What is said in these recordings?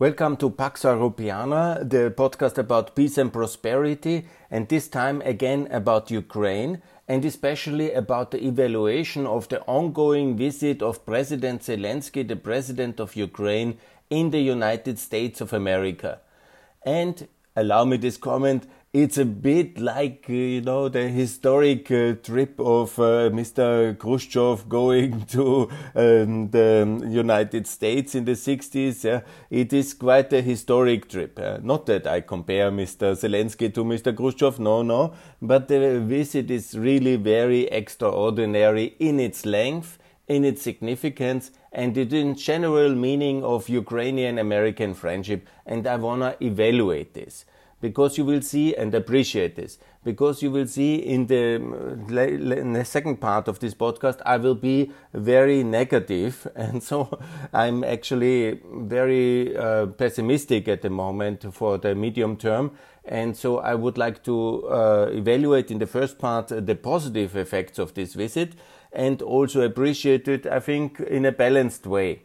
Welcome to Pax Europeana, the podcast about peace and prosperity, and this time again about Ukraine, and especially about the evaluation of the ongoing visit of President Zelensky, the president of Ukraine, in the United States of America. And allow me this comment it's a bit like uh, you know the historic uh, trip of uh, Mr. Khrushchev going to um, the United States in the 60s. Yeah? It is quite a historic trip. Uh, not that I compare Mr. Zelensky to Mr. Khrushchev, no, no, but the visit is really very extraordinary in its length, in its significance, and in general meaning of Ukrainian American friendship. And I wanna evaluate this because you will see and appreciate this. Because you will see in the, in the second part of this podcast I will be very negative. And so I'm actually very uh, pessimistic at the moment for the medium term. And so I would like to uh, evaluate in the first part the positive effects of this visit and also appreciate it I think in a balanced way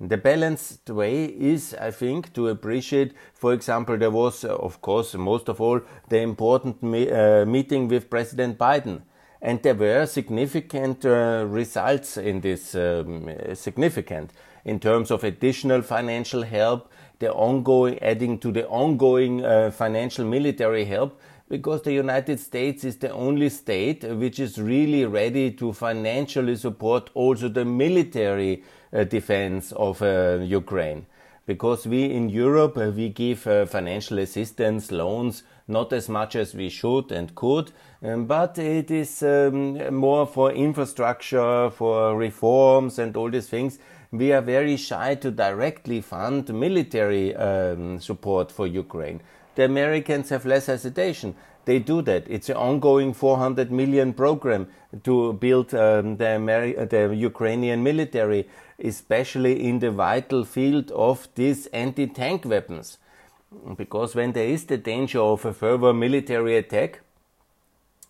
the balanced way is, I think, to appreciate, for example, there was, uh, of course, most of all, the important me uh, meeting with President Biden. And there were significant uh, results in this, um, significant in terms of additional financial help, the ongoing, adding to the ongoing uh, financial military help, because the United States is the only state which is really ready to financially support also the military uh, defense of uh, Ukraine. Because we in Europe, uh, we give financial assistance, loans, not as much as we should and could, um, but it is um, more for infrastructure, for reforms and all these things. We are very shy to directly fund military um, support for Ukraine. The Americans have less hesitation. They do that. It's an ongoing 400 million program to build um, the, Ameri- the Ukrainian military, especially in the vital field of these anti-tank weapons. Because when there is the danger of a further military attack,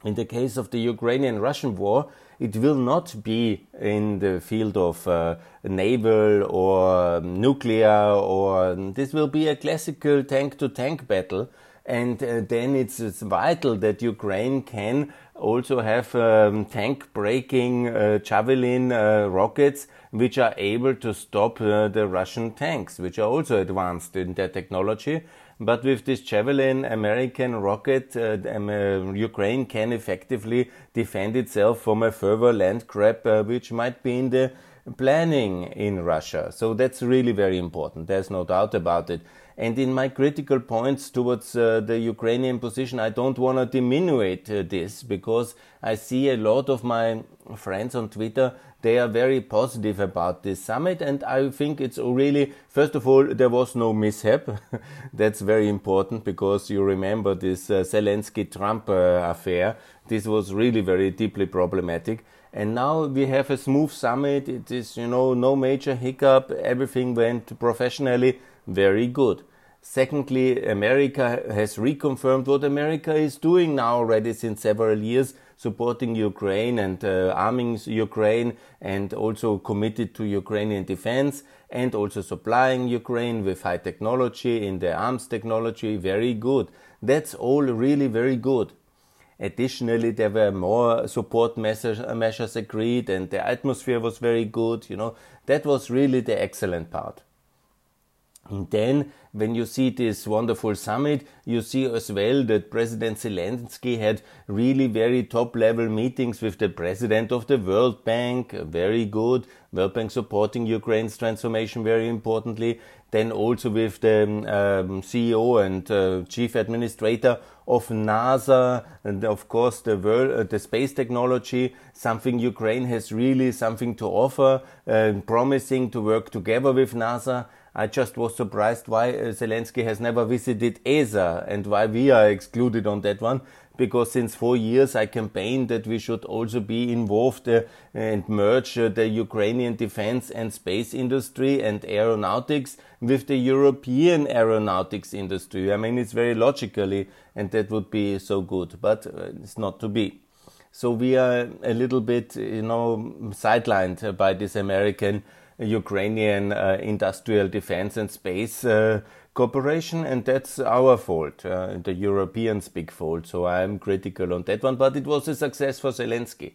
in the case of the Ukrainian Russian war, it will not be in the field of uh, naval or nuclear, or this will be a classical tank to tank battle. And uh, then it's, it's, vital that Ukraine can also have um, tank breaking uh, Javelin uh, rockets which are able to stop uh, the Russian tanks, which are also advanced in their technology but with this Javelin American rocket, uh, um, Ukraine can effectively defend itself from a further land grab, uh, which might be in the planning in Russia. So that's really very important. There's no doubt about it. And in my critical points towards uh, the Ukrainian position, I don't want to diminuate uh, this because I see a lot of my friends on Twitter they are very positive about this summit, and I think it's really, first of all, there was no mishap. That's very important because you remember this uh, Zelensky Trump uh, affair. This was really very deeply problematic. And now we have a smooth summit. It is, you know, no major hiccup. Everything went professionally very good. Secondly, America has reconfirmed what America is doing now already since several years supporting Ukraine and uh, arming Ukraine and also committed to Ukrainian defense and also supplying Ukraine with high technology in the arms technology. Very good. That's all really very good. Additionally, there were more support measures, measures agreed and the atmosphere was very good. You know, that was really the excellent part. And then, when you see this wonderful summit, you see as well that President Zelensky had really very top level meetings with the president of the World Bank, very good. World Bank supporting Ukraine's transformation very importantly. Then also with the um, CEO and uh, chief administrator of NASA, and of course the world, uh, the space technology, something Ukraine has really something to offer, uh, promising to work together with NASA I just was surprised why uh, Zelensky has never visited ESA and why we are excluded on that one. Because since four years I campaigned that we should also be involved uh, and merge uh, the Ukrainian defense and space industry and aeronautics with the European aeronautics industry. I mean, it's very logically, and that would be so good, but uh, it's not to be. So we are a little bit, you know, sidelined by this American Ukrainian uh, industrial defense and space uh, cooperation, and that's our fault, uh, the Europeans' big fault. So I'm critical on that one, but it was a success for Zelensky.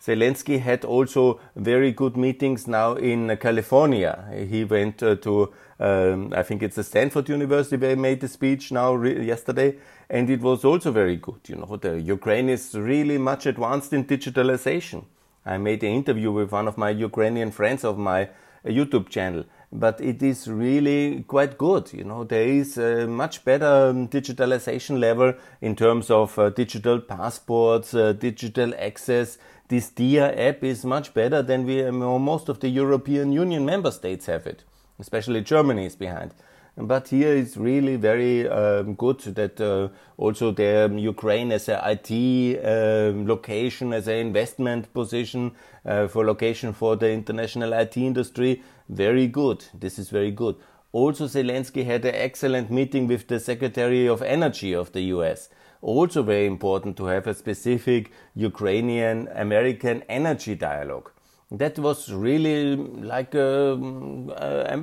Zelensky had also very good meetings now in California. He went uh, to, um, I think it's the Stanford University where he made the speech now re- yesterday, and it was also very good. You know, the Ukraine is really much advanced in digitalization. I made an interview with one of my Ukrainian friends of my uh, YouTube channel, but it is really quite good. You know, there is a much better um, digitalization level in terms of uh, digital passports, uh, digital access, this Diia app is much better than we most of the European Union member states have it. Especially Germany is behind. But here it's really very um, good that uh, also the um, Ukraine as a IT uh, location, as an investment position uh, for location for the international IT industry, very good. This is very good. Also, Zelensky had an excellent meeting with the Secretary of Energy of the US also very important to have a specific Ukrainian American energy dialogue. That was really like an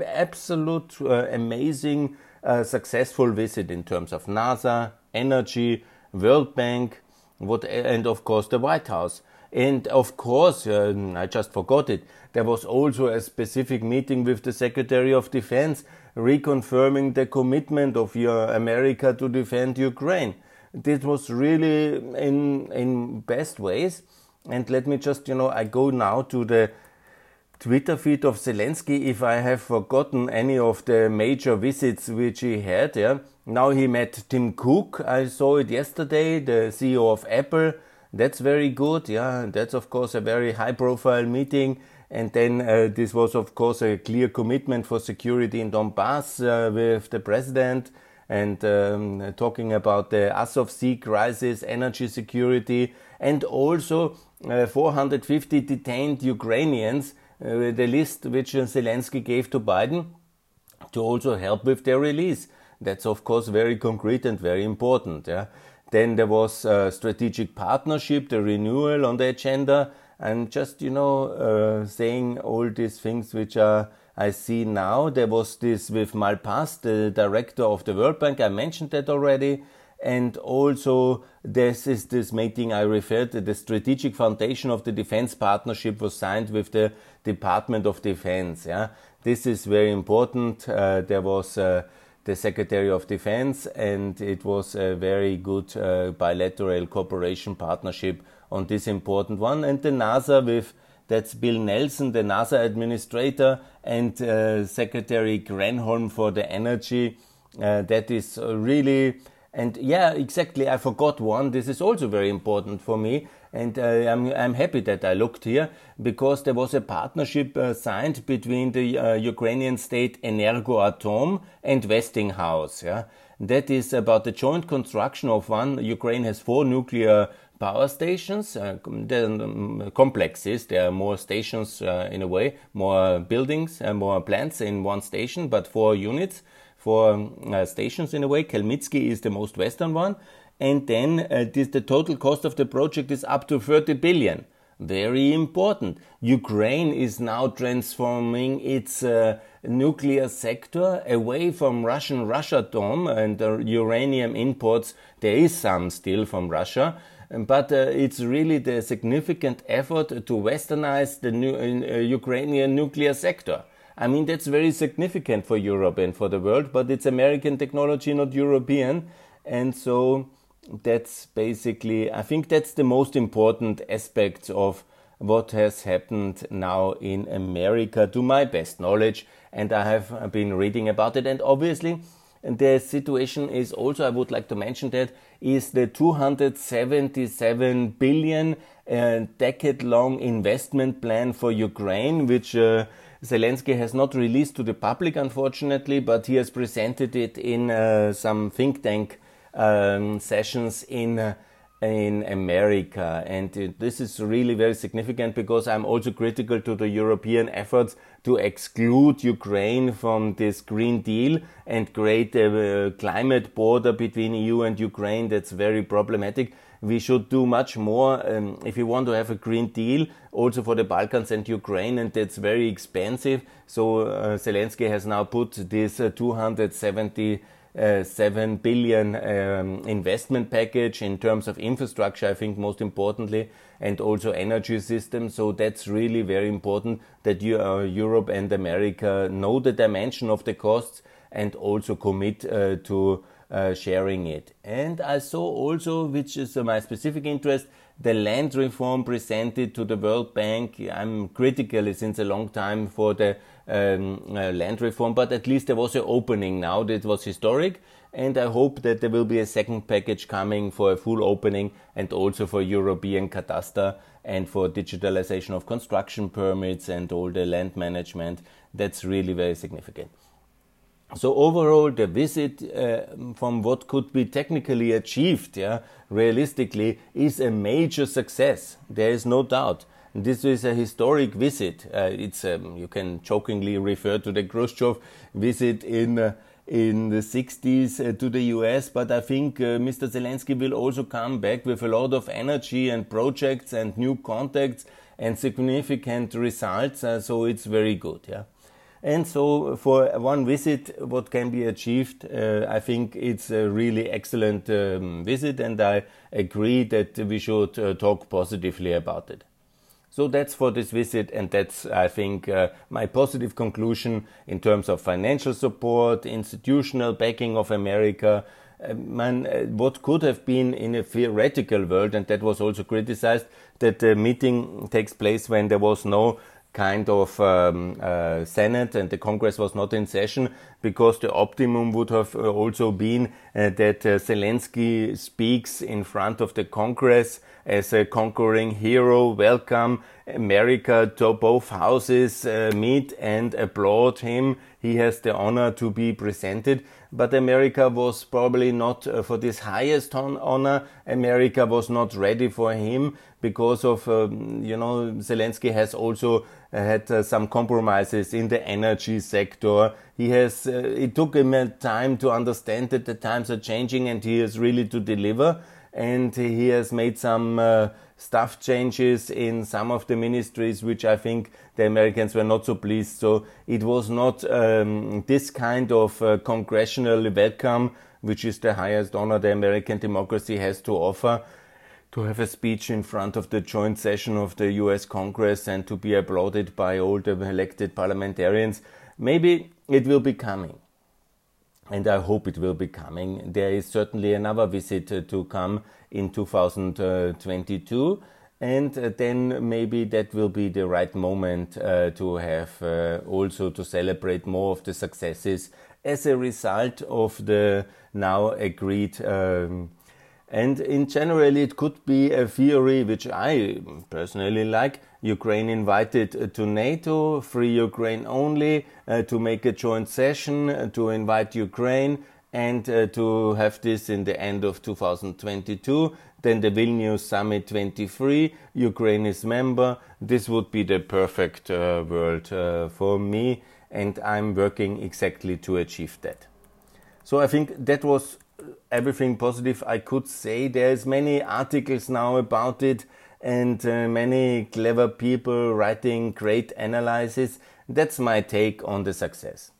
absolute uh, amazing uh, successful visit in terms of NASA, energy, World Bank, what, and of course the White House. And of course, uh, I just forgot it, there was also a specific meeting with the Secretary of Defense reconfirming the commitment of America to defend Ukraine this was really in in best ways. And let me just, you know, I go now to the Twitter feed of Zelensky if I have forgotten any of the major visits which he had. Yeah. Now he met Tim Cook. I saw it yesterday, the CEO of Apple. That's very good. Yeah, that's of course a very high profile meeting. And then uh, this was of course a clear commitment for security in Donbass uh, with the president and um, talking about the Azov Sea crisis, energy security, and also 450 detained Ukrainians, uh, the list which Zelensky gave to Biden to also help with their release. That's of course very concrete and very important. Yeah? Then there was strategic partnership, the renewal on the agenda, and just you know uh, saying all these things which are I see now there was this with Malpass, the director of the World Bank. I mentioned that already. And also, this is this meeting I referred to. The strategic foundation of the defense partnership was signed with the Department of Defense. Yeah, this is very important. Uh, there was uh, the Secretary of Defense, and it was a very good uh, bilateral cooperation partnership on this important one. And the NASA with that's Bill Nelson, the NASA administrator, and uh, Secretary Granholm for the energy. Uh, that is really, and yeah, exactly. I forgot one. This is also very important for me. And uh, I'm, I'm happy that I looked here because there was a partnership uh, signed between the uh, Ukrainian state Energoatom and Westinghouse. Yeah? That is about the joint construction of one. Ukraine has four nuclear power stations, uh, um, complexes. There are more stations uh, in a way, more buildings, more plants in one station, but four units, four um, uh, stations in a way. Khmelnytskyi is the most western one, and then uh, this, the total cost of the project is up to 30 billion. Very important. Ukraine is now transforming its uh, nuclear sector away from Russian Rosatom and uranium imports. There is some still from Russia but uh, it's really the significant effort to westernize the new, uh, Ukrainian nuclear sector. I mean, that's very significant for Europe and for the world, but it's American technology, not European. And so that's basically, I think that's the most important aspect of what has happened now in America to my best knowledge. And I have been reading about it. And obviously, the situation is also, I would like to mention that, is the 277 billion uh, decade long investment plan for Ukraine, which uh, Zelensky has not released to the public, unfortunately, but he has presented it in uh, some think tank um, sessions in uh, in America. And this is really very significant because I'm also critical to the European efforts to exclude Ukraine from this Green Deal and create a climate border between EU and Ukraine. That's very problematic. we should do much more um, if we want to have a green deal also for the Balkans and Ukraine, and that's very expensive. So uh, Zelensky has now put this uh, 270 7 billion um, investment package in terms of infrastructure, I think most importantly, and also energy systems. So that's really very important that you, uh, Europe and America know the dimension of the costs and also commit uh, to uh, sharing it. And I saw also, which is my specific interest, the land reform presented to the World Bank. I'm critical since a long time for the um, uh, land reform, but at least there was an opening now that was historic. And I hope that there will be a second package coming for a full opening and also for European cadastre and for digitalization of construction permits and all the land management. That's really very significant. So overall, the visit uh, from what could be technically achieved, yeah, realistically, is a major success. There is no doubt. This is a historic visit. Uh, it's um, you can jokingly refer to the Khrushchev visit in uh, in the 60s uh, to the US, but I think uh, Mr. Zelensky will also come back with a lot of energy and projects and new contacts and significant results. Uh, so it's very good. Yeah. And so, for one visit, what can be achieved, uh, I think it's a really excellent um, visit, and I agree that we should uh, talk positively about it. So that's for this visit, and that's, I think, uh, my positive conclusion in terms of financial support, institutional backing of America. Uh, man, uh, what could have been in a theoretical world, and that was also criticized, that the meeting takes place when there was no kind of um, uh, Senate and the Congress was not in session because the optimum would have uh, also been uh, that uh, Zelensky speaks in front of the Congress as a conquering hero, welcome America to both houses, uh, meet and applaud him. He has the honor to be presented. But America was probably not uh, for this highest honor. America was not ready for him because of, um, you know, Zelensky has also had uh, some compromises in the energy sector. He has, uh, it took him a time to understand that the times are changing and he is really to deliver and he has made some uh, staff changes in some of the ministries, which I think the Americans were not so pleased. So it was not um, this kind of uh, congressional welcome, which is the highest honor the American democracy has to offer. To have a speech in front of the joint session of the US Congress and to be applauded by all the elected parliamentarians. Maybe it will be coming and I hope it will be coming. There is certainly another visit uh, to come in 2022, and uh, then maybe that will be the right moment uh, to have uh, also to celebrate more of the successes as a result of the now agreed. Um, and in general, it could be a theory which I personally like. Ukraine invited uh, to NATO, free Ukraine only, uh, to make a joint session, uh, to invite Ukraine, and uh, to have this in the end of 2022. Then the Vilnius Summit 23, Ukraine is member. This would be the perfect uh, world uh, for me, and I'm working exactly to achieve that. So I think that was everything positive I could say. There's many articles now about it and uh, many clever people writing great analyses. That's my take on the success.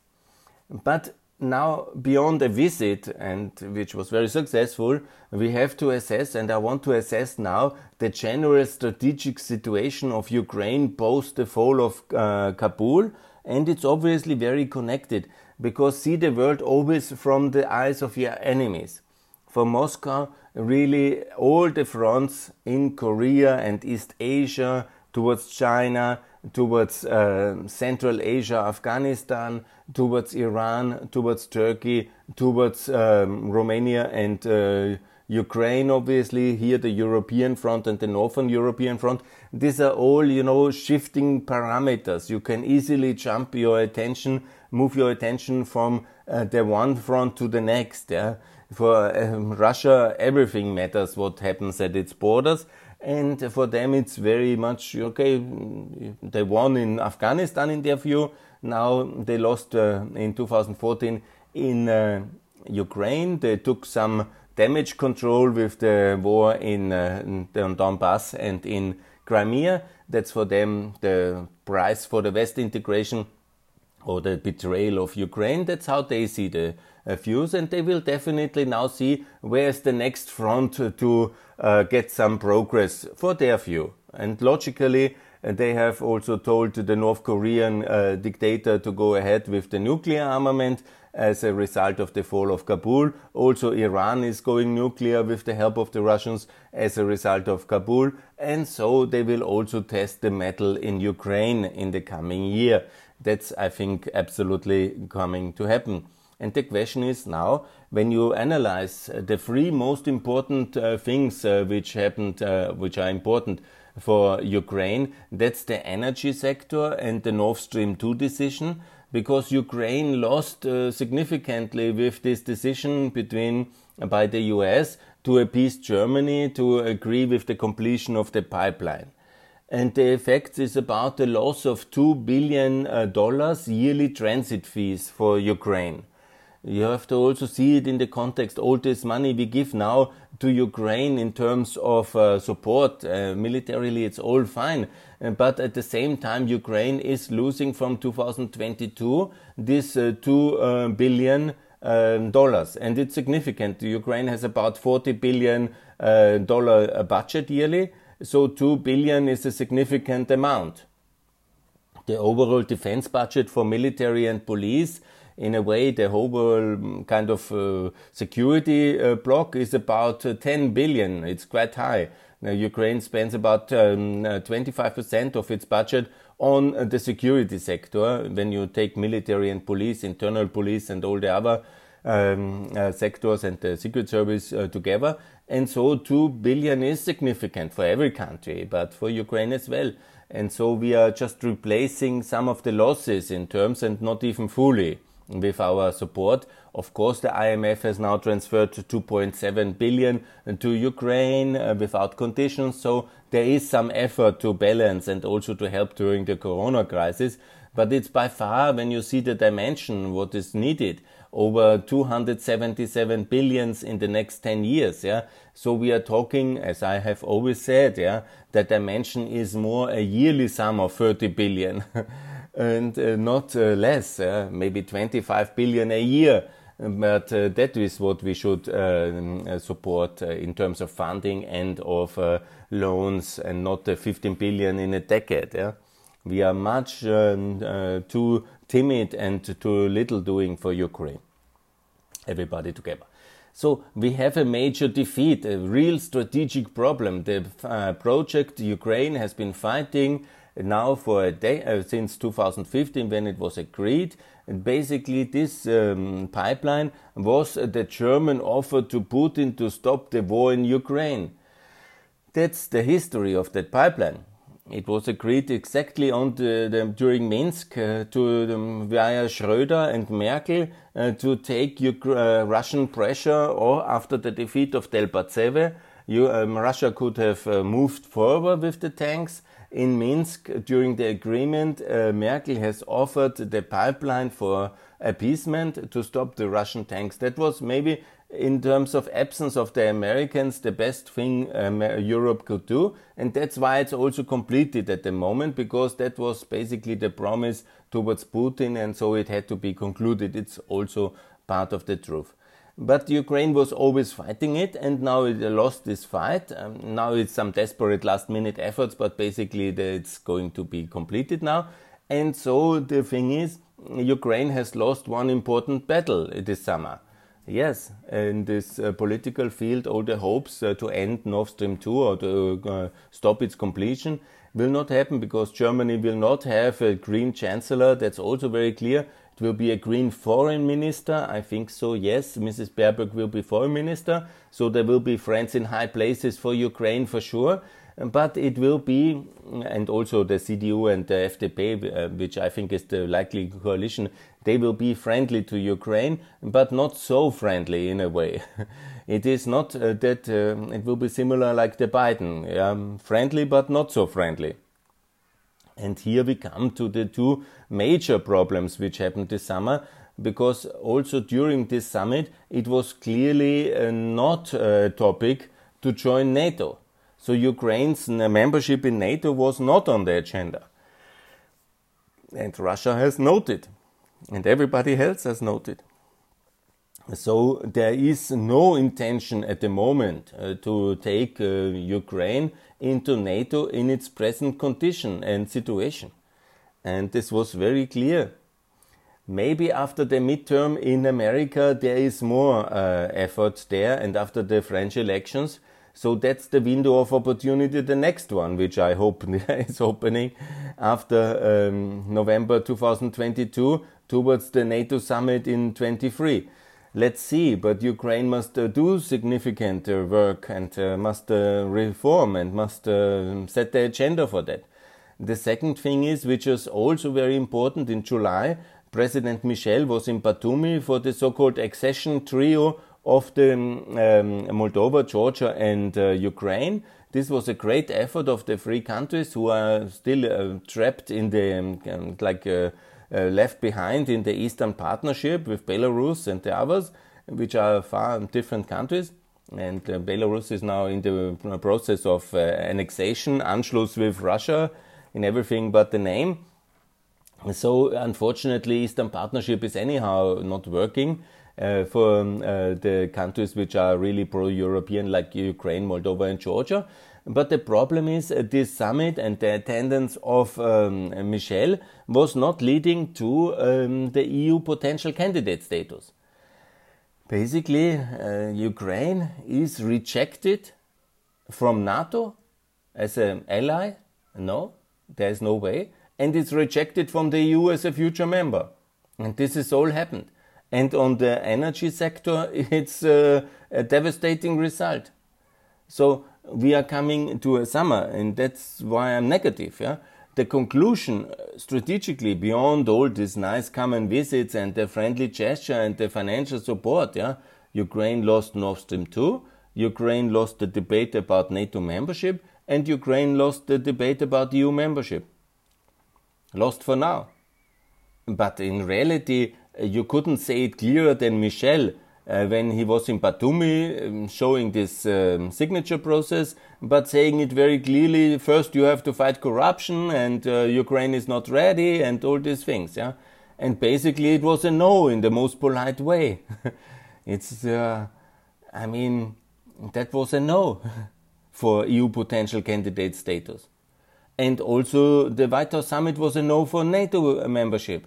But now beyond a visit and which was very successful, we have to assess and I want to assess now the general strategic situation of Ukraine post the fall of uh, Kabul and it's obviously very connected because see the world always from the eyes of your enemies. For Moscow, really all the fronts in Korea and East Asia, towards China, towards uh, Central Asia, Afghanistan, towards Iran, towards Turkey, towards um, Romania and uh, Ukraine, obviously, here the European front and the Northern European front. These are all, you know, shifting parameters. You can easily jump your attention, move your attention from uh, the one front to the next. Yeah? For um, Russia, everything matters what happens at its borders. And for them, it's very much okay. They won in Afghanistan, in their view. Now they lost uh, in 2014 in uh, Ukraine. They took some damage control with the war in, uh, in Donbass and in Crimea. That's for them the price for the West integration or the betrayal of Ukraine. That's how they see the uh, views, and they will definitely now see where's the next front to uh, get some progress for their view. And logically, uh, they have also told the North Korean uh, dictator to go ahead with the nuclear armament as a result of the fall of Kabul. Also, Iran is going nuclear with the help of the Russians as a result of Kabul. And so they will also test the metal in Ukraine in the coming year. That's, I think, absolutely coming to happen. And the question is now, when you analyze the three most important uh, things uh, which happened, uh, which are important for Ukraine, that's the energy sector and the Nord Stream 2 decision, because Ukraine lost uh, significantly with this decision between uh, by the US to appease Germany to agree with the completion of the pipeline and the effect is about the loss of two billion uh, dollars yearly transit fees for Ukraine. You have to also see it in the context. All this money we give now to Ukraine in terms of uh, support uh, militarily, it's all fine. Uh, but at the same time, Ukraine is losing from 2022 this uh, two uh, billion um, dollars, and it's significant. Ukraine has about 40 billion dollar budget yearly so 2 billion is a significant amount. The overall defense budget for military and police, in a way, the overall mm, kind of uh, security uh, block is about uh, 10 billion. It's quite high. Now, Ukraine spends about um, 25% uh, of its budget on uh, the security sector. When you take military and police, internal police, and all the other um, uh, sectors and the Secret Service uh, together. And so 2 billion is significant for every country, but for Ukraine as well. And so we are just replacing some of the losses in terms and not even fully with our support. Of course, the IMF has now transferred 2.7 billion to Ukraine uh, without conditions. So there is some effort to balance and also to help during the corona crisis. But it's by far, when you see the dimension, what is needed, over 277 billions in the next 10 years. Yeah. So we are talking, as I have always said, yeah, that dimension is more a yearly sum of 30 billion and uh, not uh, less, uh, maybe 25 billion a year. But uh, that is what we should uh, support uh, in terms of funding and of loans and not 15 billion in a decade. Yeah? We are much too timid and too little doing for Ukraine. Everybody together. So we have a major defeat, a real strategic problem. The uh, project Ukraine has been fighting now for a day uh, since 2015 when it was agreed. And basically, this um, pipeline was the German offer to Putin to stop the war in Ukraine. That's the history of that pipeline. It was agreed exactly on the, the during Minsk uh, to um, via Schröder and Merkel uh, to take uh, Russian pressure, or after the defeat of Debaltseve, you, um, Russia could have uh, moved forward with the tanks. In Minsk, during the agreement, uh, Merkel has offered the pipeline for appeasement to stop the Russian tanks. That was maybe in terms of absence of the Americans, the best thing um, Europe could do. And that's why it's also completed at the moment, because that was basically the promise towards Putin, and so it had to be concluded. It's also part of the truth. But Ukraine was always fighting it, and now it lost this fight. Um, now it's some desperate last minute efforts, but basically it's going to be completed now. And so the thing is, Ukraine has lost one important battle this summer Yes, in this uh, political field, all the hopes uh, to end Nord Stream 2 or to uh, stop its completion will not happen because Germany will not have a green chancellor. That's also very clear. It will be a green foreign minister. I think so, yes. Mrs. Baerbock will be foreign minister. So there will be friends in high places for Ukraine for sure but it will be, and also the CDU and the FDP, uh, which I think is the likely coalition, they will be friendly to Ukraine, but not so friendly in a way. it is not uh, that uh, it will be similar like the Biden, um, friendly but not so friendly. And here we come to the two major problems which happened this summer. because also during this summit it was clearly uh, not a topic to join NATO. So Ukraine's membership in NATO was not on the agenda. And Russia has noted, and everybody else has noted. So there is no intention at the moment uh, to take uh, Ukraine into NATO in its present condition and situation. And this was very clear. Maybe after the midterm in America there is more uh, effort there and after the French elections. So that's the window of opportunity, the next one, which I hope is opening after um, November 2022 towards the NATO summit in 23 let's see. But Ukraine must uh, do significant uh, work and uh, must uh, reform and must uh, set the agenda for that. The second thing is, which is also very important in July, President Michel was in Batumi for the so-called accession trio of the um, Moldova, Georgia, and uh, Ukraine. This was a great effort of the three countries who are still trapped in the um, like uh, left behind in the Eastern Partnership with Belarus and the others, which are far different countries. And uh, Belarus is now in the process of uh, annexation, Anschluss with Russia in everything but the name. So, unfortunately, Eastern Partnership is anyhow not working. Uh, for um, uh, the countries which are really pro-European, like Ukraine, Moldova, and Georgia. But the problem is uh, this summit and the attendance of um, Michel was not leading to um, the EU potential candidate status. Basically, uh, Ukraine is rejected from NATO as an ally. No, there is no way. And it's rejected from the EU as a future member. And this has all happened. And on the energy sector, it's uh, a devastating result. So we are coming to a summer, and that's why I'm negative. Yeah, the conclusion uh, strategically beyond all these nice common visits and the friendly gesture and the financial support. Yeah, Ukraine lost Nord Stream 2, Ukraine lost the debate about NATO membership, and Ukraine lost the debate about EU membership. Lost for now. But in reality, uh, you couldn't say it clearer than Michel uh, when he was in Batumi um, showing this um, signature process, but saying it very clearly first you have to fight corruption and uh, Ukraine is not ready and all these things. Yeah? And basically it was a no in the most polite way. it's, uh, I mean, that was a no for EU potential candidate status. And also the White House summit was a no for NATO membership.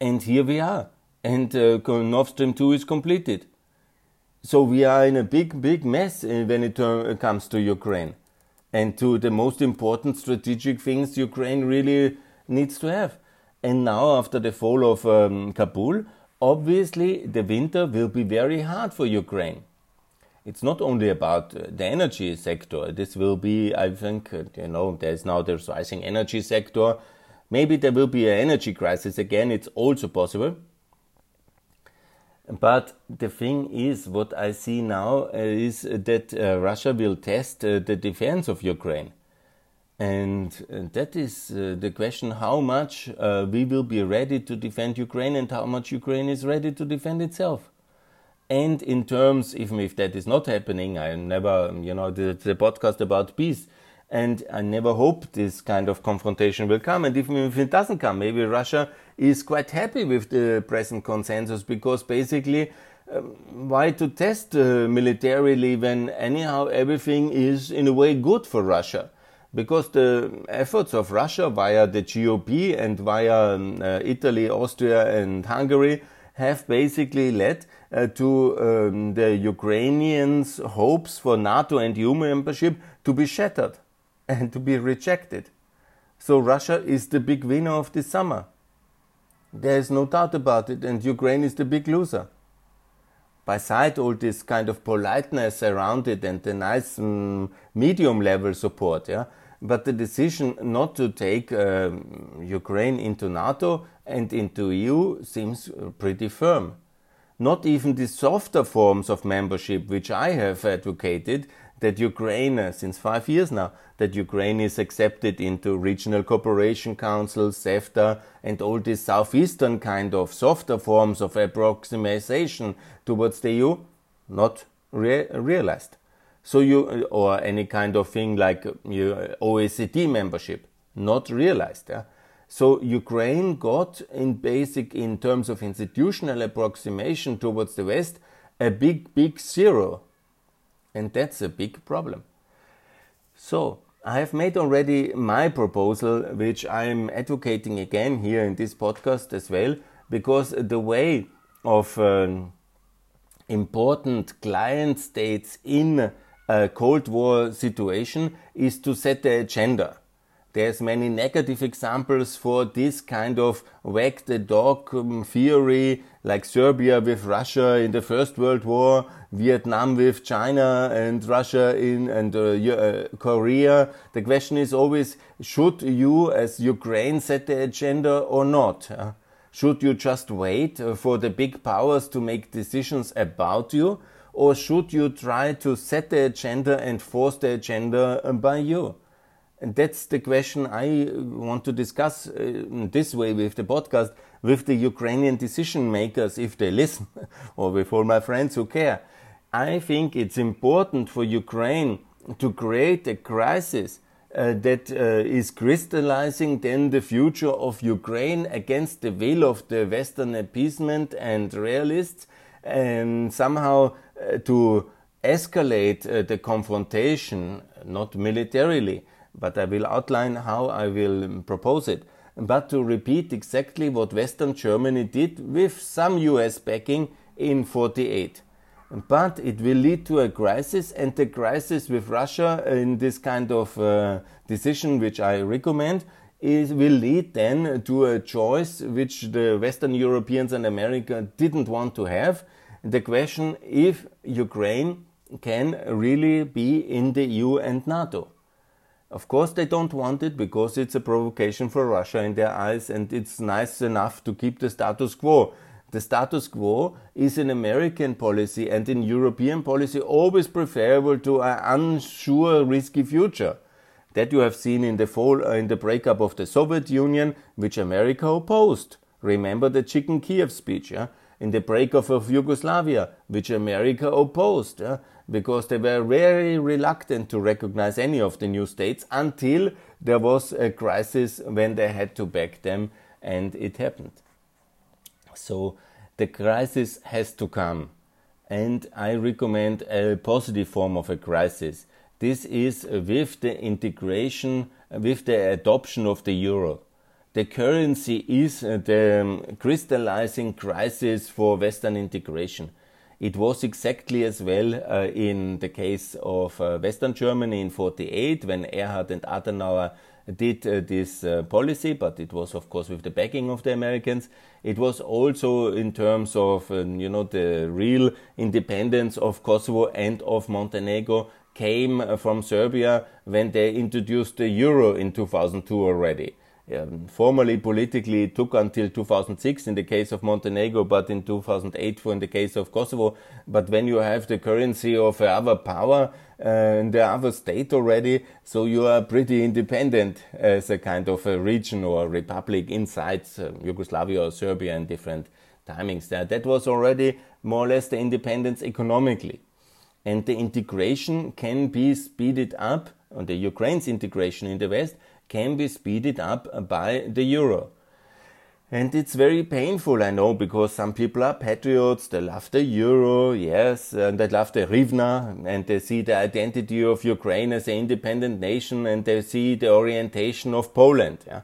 And here we are and uh, Nord Stream 2 is completed. So we are in a big, big mess uh, when it uh, comes to Ukraine and to the most important strategic things Ukraine really needs to have. And now, after the fall of um, Kabul, obviously the winter will be very hard for Ukraine. It's not only about uh, the energy sector. This will be, I think, you know, there's now the rising energy sector. Maybe there will be an energy crisis again. It's also possible. But the thing is, what I see now uh, is that uh, Russia will test uh, the defense of Ukraine. And uh, that is uh, the question how much uh, we will be ready to defend Ukraine and how much Ukraine is ready to defend itself. And in terms, even if that is not happening, I never, you know, the, the podcast about peace, and I never hope this kind of confrontation will come. And even if it doesn't come, maybe Russia is quite happy with the present consensus because basically, um, why to test uh, militarily when anyhow everything is in a way good for Russia? Because the efforts of Russia via the GOP and via um, uh, Italy, Austria, and Hungary have basically led uh, to um, the Ukrainians' hopes for NATO and EU membership to be shattered and to be rejected. So Russia is the big winner of this summer. There is no doubt about it, and Ukraine is the big loser. Beside all this kind of politeness around it and the nice um, medium level support, yeah, but the decision not to take uh, Ukraine into NATO and into EU seems pretty firm. Not even the softer forms of membership, which I have advocated, that Ukraine, uh, since five years now, that Ukraine is accepted into regional cooperation council, CEFTA, and all these southeastern kind of softer forms of approximation towards the EU, not re realized. So you, or any kind of thing like your OECD membership, not realized. Yeah? So Ukraine got in basic, in terms of institutional approximation towards the West, a big, big zero. And that's a big problem. So I have made already my proposal, which I am advocating again here in this podcast as well, because the way of um, important client states in a Cold War situation is to set the agenda. There's many negative examples for this kind of wag the dog um, theory, like Serbia with Russia in the First World War, Vietnam with China and Russia in and uh, uh, Korea. The question is always: Should you, as Ukraine, set the agenda or not? Uh, should you just wait uh, for the big powers to make decisions about you, or should you try to set the agenda and force the agenda by you? And that's the question I want to discuss uh, this way with the podcast with the Ukrainian decision makers if they listen, or with all my friends who care. I think it's important for Ukraine to create a crisis uh, that uh, is crystallizing then the future of Ukraine against the will of the Western appeasement and realists, and somehow uh, to escalate uh, the confrontation, not militarily but I will outline how I will propose it. But to repeat exactly what Western Germany did with some US backing in 48. But it will lead to a crisis, and the crisis with Russia in this kind of uh, decision, which I recommend, is, will lead then to a choice which the Western Europeans and America didn't want to have. The question if Ukraine can really be in the EU and NATO. Of course, they don't want it because it's a provocation for Russia in their eyes and it's nice enough to keep the status quo. The status quo is an American policy and in European policy always preferable to an unsure, risky future. That you have seen in the fall, uh, in the breakup of the Soviet Union, which America opposed. Remember the Chicken Kiev speech, yeah? In the breakup of Yugoslavia, which America opposed. Yeah? Because they were very reluctant to recognize any of the new states until there was a crisis when they had to back them, and it happened. So the crisis has to come, and I recommend a positive form of a crisis. This is with the integration, with the adoption of the euro. The currency is uh, the um, crystallizing crisis for Western integration. It was exactly as well uh, in the case of uh, Western Germany in 48 when Erhard and Adenauer did uh, this uh, policy, but it was of course with the backing of the Americans. It was also in terms of um, you know the real independence of Kosovo and of Montenegro came uh, from Serbia when they introduced the euro in 2002 already um, formally politically it took until 2006 in the case of Montenegro, but in 2008 for in the case of Kosovo. But when you have the currency of other power uh, in the other state already, so you are pretty independent as a kind of a region or a republic inside uh, Yugoslavia or Serbia in different timings there. That was already more or less the independence economically. And the integration can be speeded up, on the Ukraine's integration in the West can be speeded up by the euro. And it's very painful, I know, because some people are patriots, they love the euro, yes, and they love the hryvnia, and they see the identity of Ukraine as an independent nation, and they see the orientation of Poland. Yeah?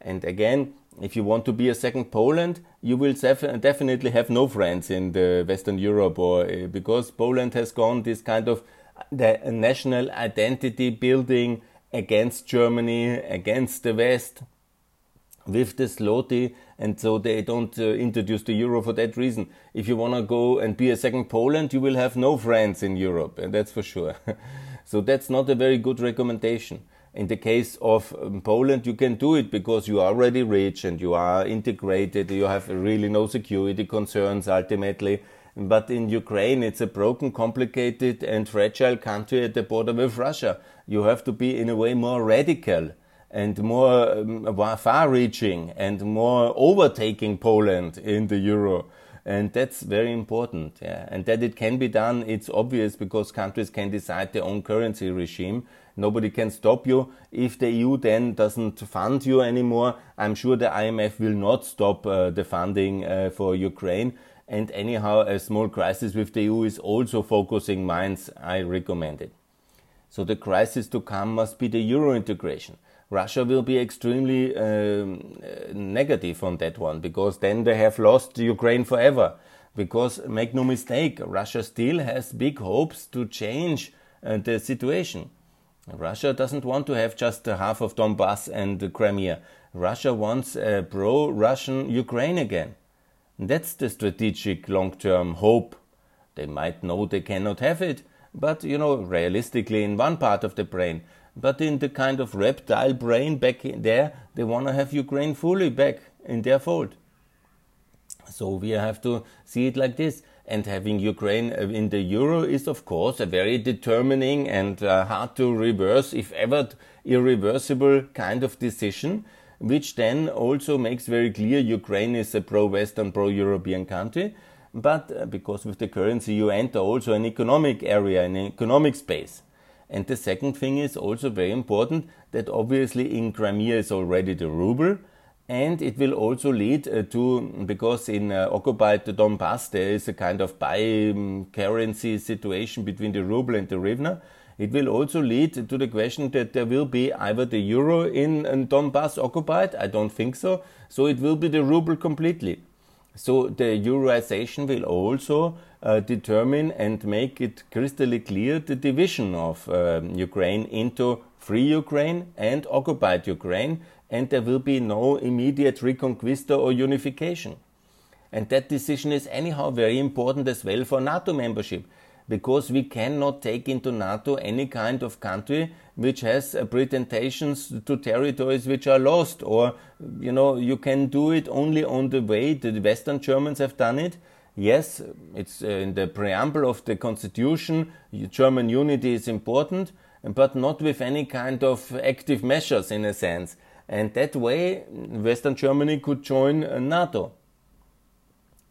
And again, if you want to be a second Poland, you will definitely have no friends in the Western Europe, or uh, because Poland has gone this kind of the national identity building against Germany, against the West with the zloty, and so they don't uh, introduce the euro for that reason. If you want to go and be a second Poland, you will have no friends in Europe, and that's for sure. so that's not a very good recommendation. In the case of um, Poland, you can do it because you are already rich and you are integrated, you have really no security concerns ultimately, But in Ukraine, it's a broken, complicated, and fragile country at the border with Russia. You have to be, in a way, more radical and more um, far reaching and more overtaking Poland in the euro. And that's very important. Yeah. And that it can be done, it's obvious because countries can decide their own currency regime. Nobody can stop you. If the EU then doesn't fund you anymore, I'm sure the IMF will not stop uh, the funding uh, for Ukraine. And anyhow, a small crisis with the EU is also focusing minds. I recommend it. So the crisis to come must be the euro integration. Russia will be extremely um, negative on that one because then they have lost Ukraine forever. Because make no mistake, Russia still has big hopes to change uh, the situation. Russia doesn't want to have just half of Donbass and Crimea. Russia wants a pro Russian Ukraine again. That's the strategic long term hope. They might know they cannot have it, but you know, realistically, in one part of the brain. But in the kind of reptile brain back there, they want to have Ukraine fully back in their fold. So we have to see it like this. And having Ukraine uh, in the euro is, of course, a very determining and uh, hard to reverse, if ever irreversible kind of decision, which then also makes very clear Ukraine is a pro Western, pro European country. But uh, because with the currency, you enter also an economic area, an economic space. And the second thing is also very important that obviously in Crimea is already the ruble and it will also lead uh, to because in uh, occupied Donbass there is a kind of bi currency situation between the ruble and the hryvnia. It will also lead to the question that there will be either the euro in, in Donbass occupied. I don't think so. So it will be the ruble completely. So the euroization will also uh, determine and make it crystal clear the division of uh, Ukraine into free Ukraine and occupied Ukraine and there will be no immediate reconquista or unification. And that decision is anyhow very important as well for NATO membership, because we cannot take into NATO any kind of country which has uh, pretensions to territories which are lost, or you know, you can do it only on the way the Western Germans have done it. Yes, it's uh, in the preamble of the constitution, German unity is important, but not with any kind of active measures in a sense and that way Western Germany could join uh, NATO.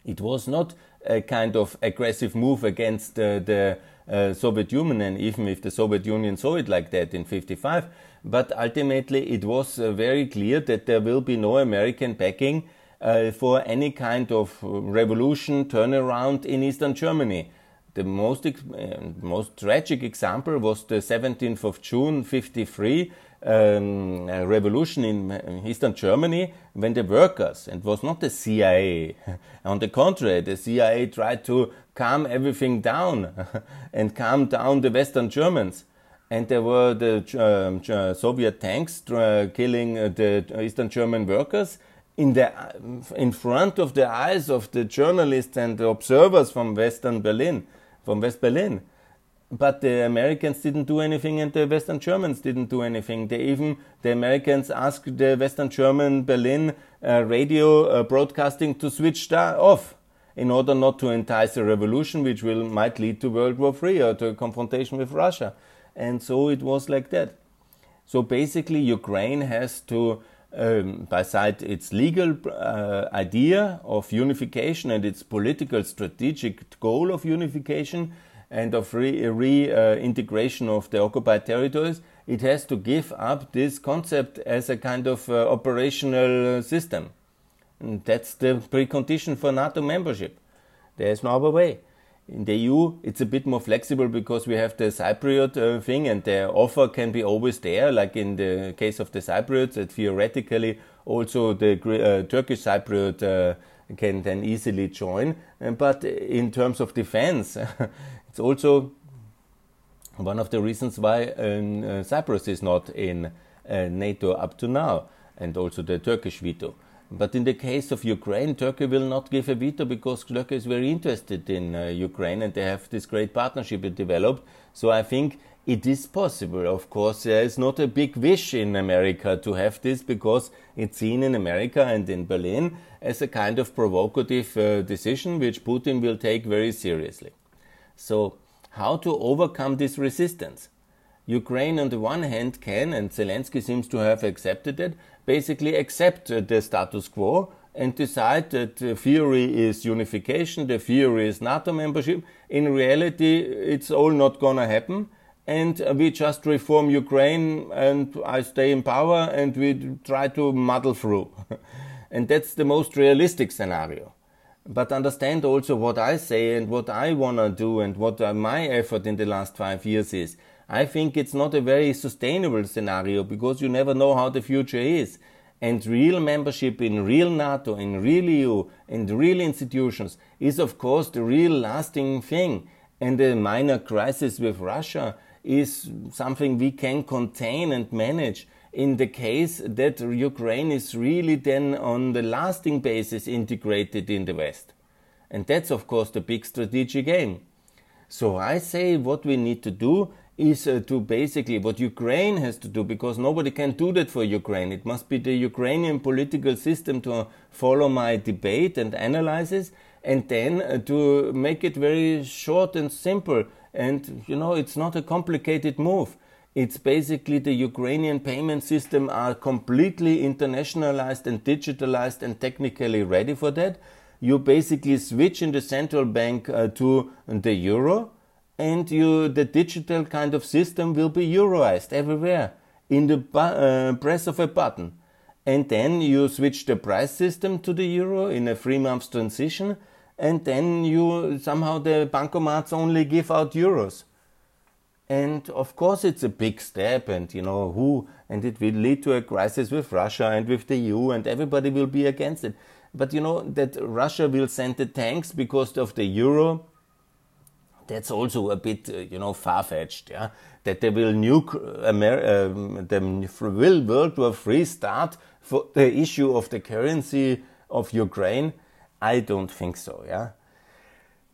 It was not a kind of aggressive move against the uh, Soviet Union, and even if the Soviet Union saw it like that in 55, but ultimately it was uh, very clear that there will be no American backing uh, for any kind of revolution turnaround in Eastern Germany. The most, uh, most tragic example was the 17th of June 53 um, revolution in Eastern Germany when the workers, and was not the CIA, on the contrary, the CIA tried to calm everything down and calm down the Western Germans. And there were the um, Soviet tanks killing uh, the Eastern German workers in, the, in front of the eyes of the journalists and the observers from Western Berlin, from West Berlin but the Americans didn't do anything and the Western Germans didn't do anything. They even, the Americans asked the Western German Berlin uh, radio uh, broadcasting to switch off in order not to entice a revolution which will, might lead to World War III or to a confrontation with Russia. And so it was like that. So basically, Ukraine has to, um, beside its legal uh, idea of unification and its political strategic goal of unification, and of reintegration re, uh, of the occupied territories, it has to give up this concept as a kind of uh, operational system. And that's the precondition for NATO membership. There is no other way. In the EU, it's a bit more flexible because we have the Cypriot uh, thing, and the offer can be always there, like in the case of the Cypriots, that theoretically also the uh, Turkish Cypriot uh, can then easily join. But in terms of defense, It's also one of the reasons why um, uh, Cyprus is not in uh, NATO up to now, and also the Turkish veto. But in the case of Ukraine, Turkey will not give a veto because Turkey is very interested in uh, Ukraine and they have this great partnership developed. So I think it is possible. Of course, there is not a big wish in America to have this because it's seen in America and in Berlin as a kind of provocative uh, decision which Putin will take very seriously. So, how to overcome this resistance? Ukraine, on the one hand, can, and Zelensky seems to have accepted it, basically accept the status quo and decide that the theory is unification, the theory is NATO membership. In reality, it's all not gonna happen and we just reform Ukraine and I stay in power and we try to muddle through. and that's the most realistic scenario. But understand also what I say and what I want to do and what uh, my effort in the last five years is. I think it's not a very sustainable scenario because you never know how the future is. And real membership in real NATO, in real EU, and real institutions is of course the real lasting thing. And the minor crisis with Russia is something we can contain and manage in the case that Ukraine is really then on the lasting basis integrated in the West. And that's, of course, the big strategic aim. So I say what we need to do is uh, to basically what Ukraine has to do because nobody can do that for Ukraine. It must be the Ukrainian political system to follow my debate and analysis and then uh, to make it very short and simple and you know, it's not a complicated move. It's basically the Ukrainian payment system are completely internationalized and digitalized and technically ready for that. You basically switch in the central bank uh, to the euro, and you the digital kind of system will be euroized everywhere in the uh, press of a button. And then you switch the price system to the euro in a three months transition and then you somehow the bankomats only give out euros. And of course, it's a big step, and you know who, and it will lead to a crisis with Russia and with the EU, and everybody will be against it. But you know that Russia will send the tanks because of the euro. That's also a bit, uh, you know, far fetched. Yeah, that they will nuke Amer- um, the will World War Three start for the issue of the currency of Ukraine I don't think so, yeah.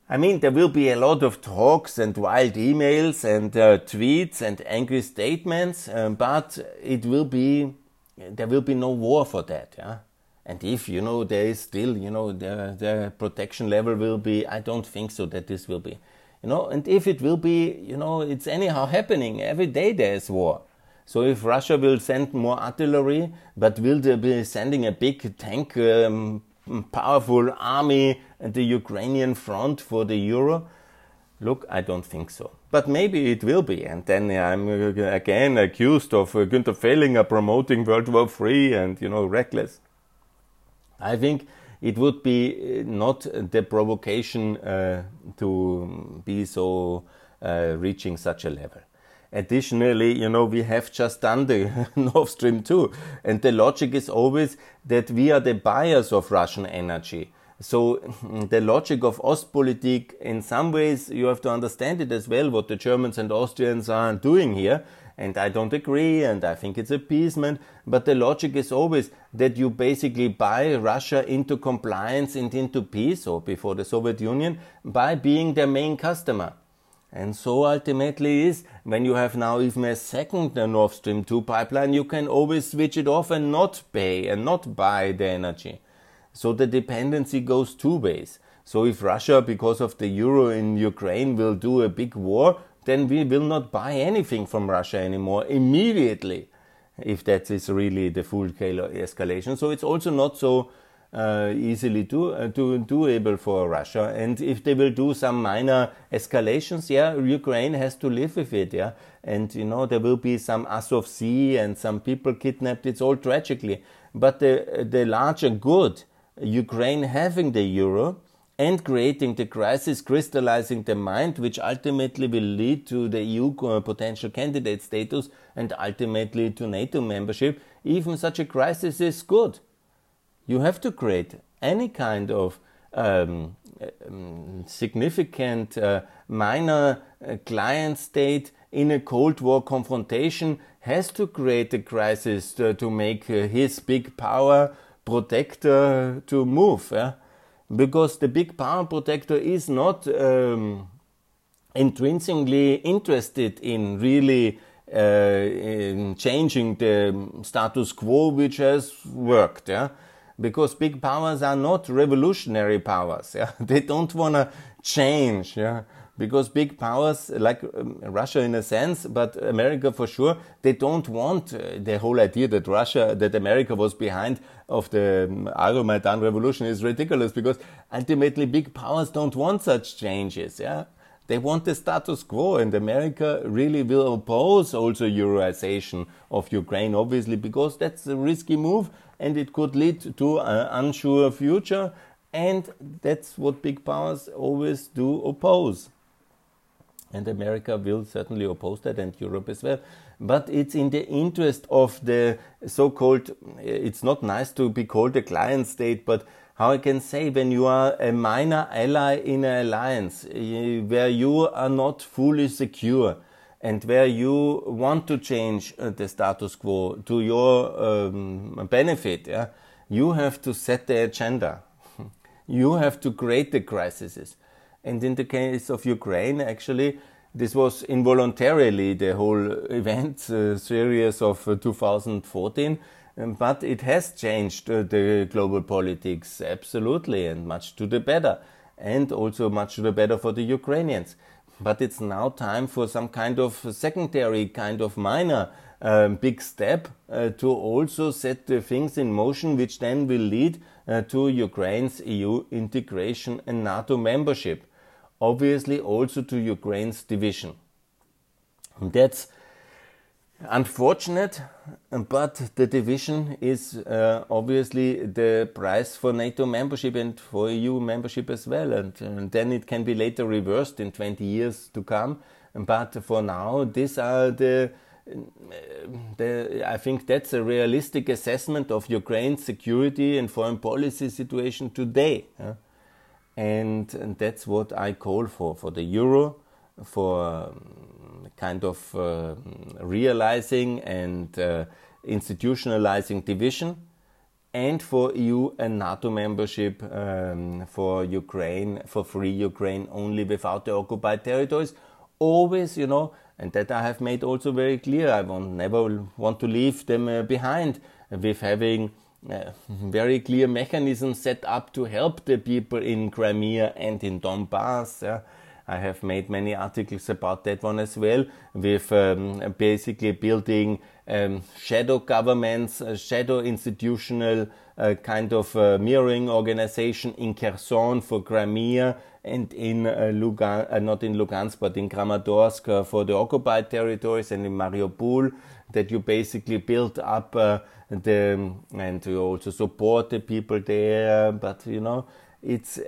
I mean, there will be a lot of talks and wild emails and uh, tweets and angry statements, um, but it will be, there will be no war for that, yeah. And if, you know, there is still, you know, the, the protection level will be, I don't think so that this will be, you know, and if it will be, you know, it's anyhow happening. Every day there is war. So if Russia will send more artillery, but will they be sending a big tank um, powerful army at the Ukrainian front for the euro? Look, I don't think so. But maybe it will be. And then I'm uh, again accused of uh, Günther Fehlinger promoting World War III and, you know, reckless. I think it would be uh, not the provocation uh, to be so uh, reaching such a level. Additionally, you know, we have just done the Nord Stream 2, and the logic is always that we are the buyers of Russian energy. So mm, the logic of Ostpolitik, in some ways, you have to understand it as well, what the Germans and Austrians are doing here. And I don't agree, and I think it's appeasement. But the logic is always that you basically buy Russia into compliance and into peace, or before the Soviet Union, by being their main customer. And so ultimately is when you have now even a second Nord Stream 2 pipeline, you can always switch it off and not pay and not buy the energy. So the dependency goes two ways. So if Russia, because of the euro in Ukraine, will do a big war, then we will not buy anything from Russia anymore immediately, if that is really the full scale escalation. So it's also not so uh, easily do, uh, do, doable for Russia. And if they will do some minor escalations, yeah, Ukraine has to live with it, yeah. And you know there will be some Azov Sea and some people kidnapped. It's all tragically, but the the larger good, Ukraine having the euro and creating the crisis, crystallizing the mind, which ultimately will lead to the EU potential candidate status and ultimately to NATO membership. Even such a crisis is good you have to create any kind of um, um, significant uh, minor uh, client state in a Cold War confrontation has to create a crisis to, to make uh, his big power protector to move. Yeah? Because the big power protector is not um, intrinsically interested in really uh, in changing the status quo which has worked. Yeah? Because big powers are not revolutionary powers. Yeah? They don't want to change. Yeah? because big powers like um, Russia in a sense, but America for sure, they don't want uh, the whole idea that Russia, that America was behind of the um, revolution is ridiculous because ultimately big powers don't want such changes. Yeah. They want the status quo, and America really will oppose also Euroization of Ukraine, obviously, because that's a risky move and it could lead to an unsure future. And that's what big powers always do oppose and America will certainly oppose that, and Europe as well. But it's in the interest of the so-called. It's not nice to be called a client state, but how I can say when you are a minor ally in an alliance eh, where you are not fully secure and where you want to change uh, the status quo to your um, benefit, yeah, you have to set the agenda. you have to create the crises and in the case of Ukraine, actually, this was involuntarily the whole event uh, series of uh, 2014. Um, but it has changed uh, the global politics absolutely and much to the better, and also much to the better for the Ukrainians. But it's now time for some kind of secondary, kind of minor um, big step uh, to also set the things in motion, which then will lead uh, to Ukraine's EU integration and NATO membership obviously also to Ukraine's division. That's unfortunate, but the division is uh, obviously the price for NATO membership and for EU membership as well. And, and, then it can be later reversed in 20 years to come. But for now, these are the, the I think that's a realistic assessment of Ukraine's security and foreign policy situation today. And, and that's what I call for for the euro, for um, kind of uh, realizing and uh, institutionalizing division, and for EU and NATO membership um, for Ukraine, for free Ukraine only without the occupied territories. Always, you know, and that I have made also very clear. I will never want to leave them uh, behind with having uh, very clear mechanisms set up to help the people in Crimea and in Donbass. Yeah. I have made many articles about that one as well, with um, basically building um, shadow governments, uh, shadow institutional uh, kind of uh, mirroring organization in Kherson for Crimea and in uh, Lugan, uh, not in Lugansk, but in Kramatorsk for the occupied territories and in Mariupol, that you basically build up the and you also support the people there. But you know, it's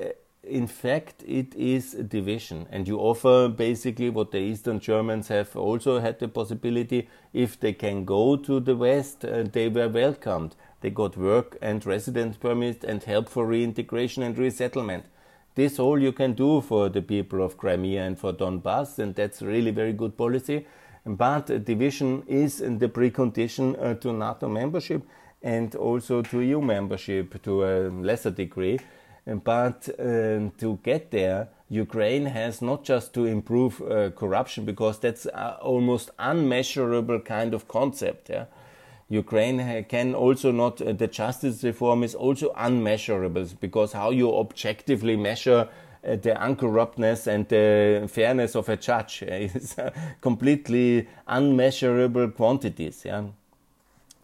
in fact it is a division, and you offer basically what the Eastern Germans have also had the possibility. If they can go to the West, uh, they were welcomed. They got work and residence permits and help for reintegration and resettlement. This all you can do for the people of Crimea and for Donbass, and that's really very good policy. But division is the precondition uh, to NATO membership and also to EU membership to a lesser degree. But uh, to get there, Ukraine has not just to improve uh, corruption because that's almost unmeasurable kind of concept. Yeah? Ukraine can also not, uh, the justice reform is also unmeasurable because how you objectively measure uh, the uncorruptness and the fairness of a judge is completely unmeasurable quantities. Yeah?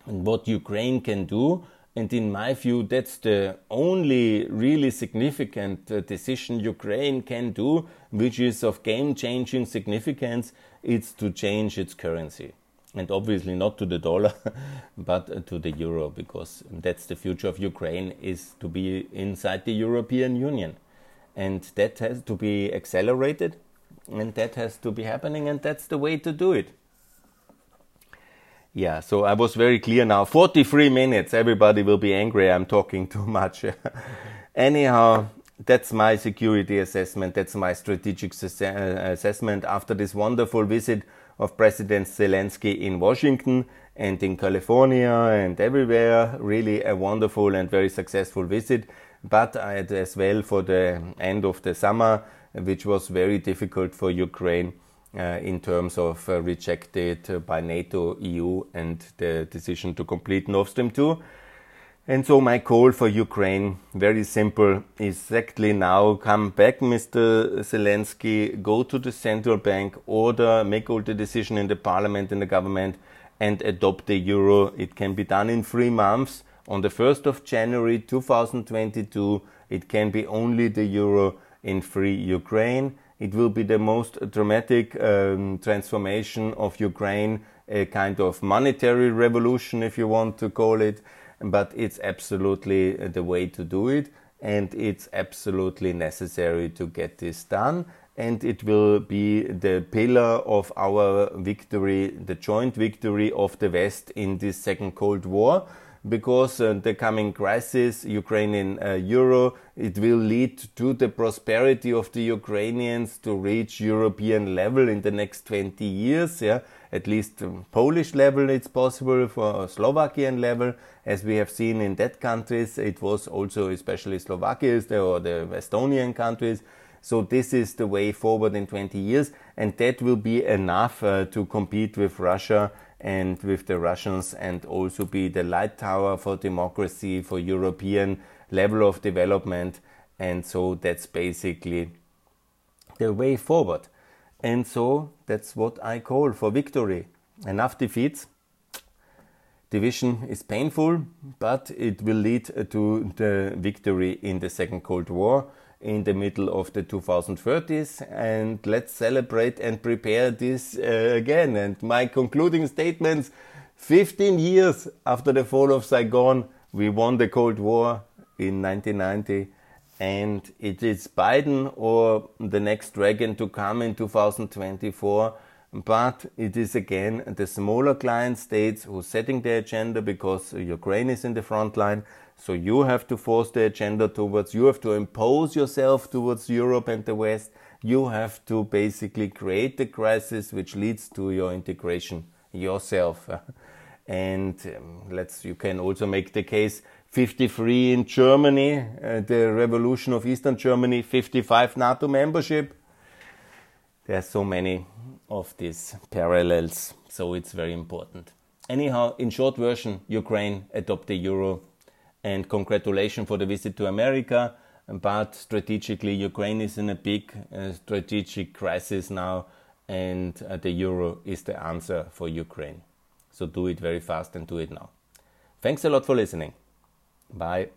And what Ukraine can do, and in my view, that's the only really significant uh, decision Ukraine can do, which is of game changing significance, it's to change its currency. And obviously not to the dollar, but to the euro, because that's the future of Ukraine, is to be inside the European Union and that has to be accelerated and that has to be happening and that's the way to do it yeah so i was very clear now. 43 minutes everybody will be angry i'm talking too much. Anyhow that's my security assessment that's my strategic uh, assessment after this wonderful visit of president zelensky in washington and in california and everywhere. Really a wonderful and very successful visit but as well for the end of the summer which was very difficult for Ukraine in terms of uh, rejected by NATO, EU, and the decision to complete Nord Stream 2. And so my call for Ukraine, very simple, exactly now, come back, Mr. Zelensky, go to the central bank, order, make all the decision in the parliament and the government, and adopt the euro. It can be done in three months. On the 1st of January 2022, it can be only the euro in free Ukraine. It will be the most dramatic um, transformation of Ukraine, a kind of monetary revolution, if you want to call it but it's absolutely the way to do it and it's absolutely necessary to get this done and it will be the pillar of our victory, the joint victory of the West in this second Cold War because uh, the coming crisis, Ukrainian uh, euro, it will lead to the prosperity of the Ukrainians to reach European level in the next 20 years. Yeah, at least um, Polish level it's possible for Slovakian level, as we have seen in that countries. It was also especially Slovakia or the Estonian countries. So this is the way forward in 20 years, and that will be enough uh, to compete with Russia and with the Russians and also be the light tower for democracy, for European level of development. And so that's basically the way forward. And so that's what I call for victory. Enough defeats. Division is painful, but it will lead to the victory in the Second Cold War in the middle of the 2030s and let's celebrate and prepare this uh, again. And my concluding statements 15 years after the fall of Saigon we won the Cold War in 1990 and it is Biden or the next dragon to come in 2024 but it is again the smaller client states who setting the agenda because Ukraine is in the front line so you have to force the agenda towards, you have to impose yourself towards Europe and the West. You have to basically create the crisis which leads to your integration yourself. and um, let's, you can also make the case 53 in Germany, uh, the revolution of Eastern Germany, 55 NATO membership. There are so many of these parallels, so it's very important. Anyhow, in short version, Ukraine adopt the euro and congratulations for the visit to America. But strategically, Ukraine is in a big uh, strategic crisis now, and uh, the euro is the answer for Ukraine. So do it very fast and do it now. Thanks a lot for listening. Bye.